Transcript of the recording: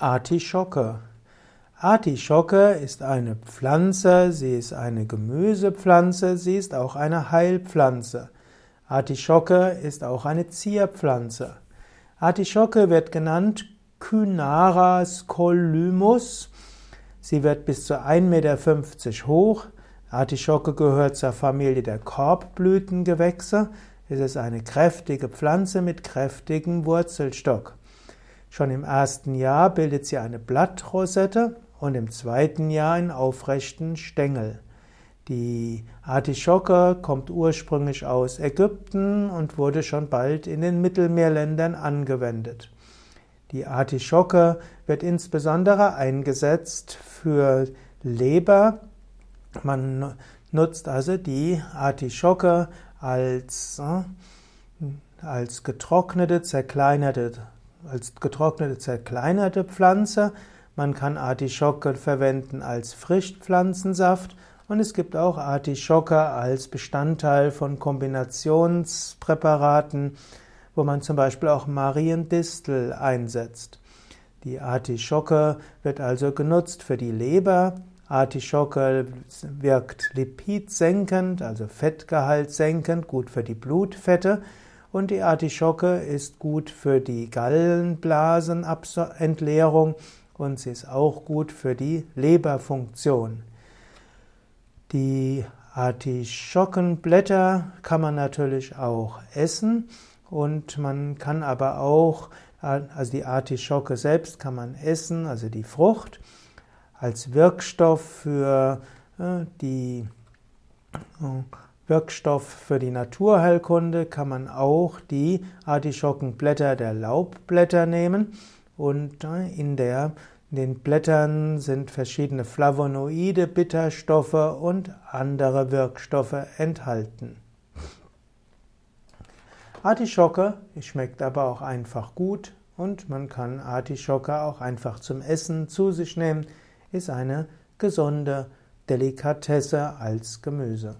Artischocke. Artischocke ist eine Pflanze, sie ist eine Gemüsepflanze, sie ist auch eine Heilpflanze. Artischocke ist auch eine Zierpflanze. Artischocke wird genannt Cynara scolymus. Sie wird bis zu 1,50 Meter hoch. Artischocke gehört zur Familie der Korbblütengewächse. Es ist eine kräftige Pflanze mit kräftigem Wurzelstock. Schon im ersten Jahr bildet sie eine Blattrosette und im zweiten Jahr einen aufrechten Stängel. Die Artischocke kommt ursprünglich aus Ägypten und wurde schon bald in den Mittelmeerländern angewendet. Die Artischocke wird insbesondere eingesetzt für Leber. Man nutzt also die Artischocke als, äh, als getrocknete, zerkleinerte als getrocknete, zerkleinerte Pflanze. Man kann Artischocke verwenden als Frischpflanzensaft und es gibt auch Artischocke als Bestandteil von Kombinationspräparaten, wo man zum Beispiel auch Mariendistel einsetzt. Die Artischocke wird also genutzt für die Leber. Artischocke wirkt lipidsenkend, also Fettgehalt senkend, gut für die Blutfette. Und die Artischocke ist gut für die Gallenblasenentleerung und sie ist auch gut für die Leberfunktion. Die Artischockenblätter kann man natürlich auch essen und man kann aber auch, also die Artischocke selbst kann man essen, also die Frucht, als Wirkstoff für äh, die äh, Wirkstoff für die Naturheilkunde kann man auch die Artischockenblätter der Laubblätter nehmen und äh, in, der, in den Blättern sind verschiedene Flavonoide, Bitterstoffe und andere Wirkstoffe enthalten. Artischocke schmeckt aber auch einfach gut und man kann Artischocke auch einfach zum Essen zu sich nehmen, ist eine gesunde Delikatesse als Gemüse.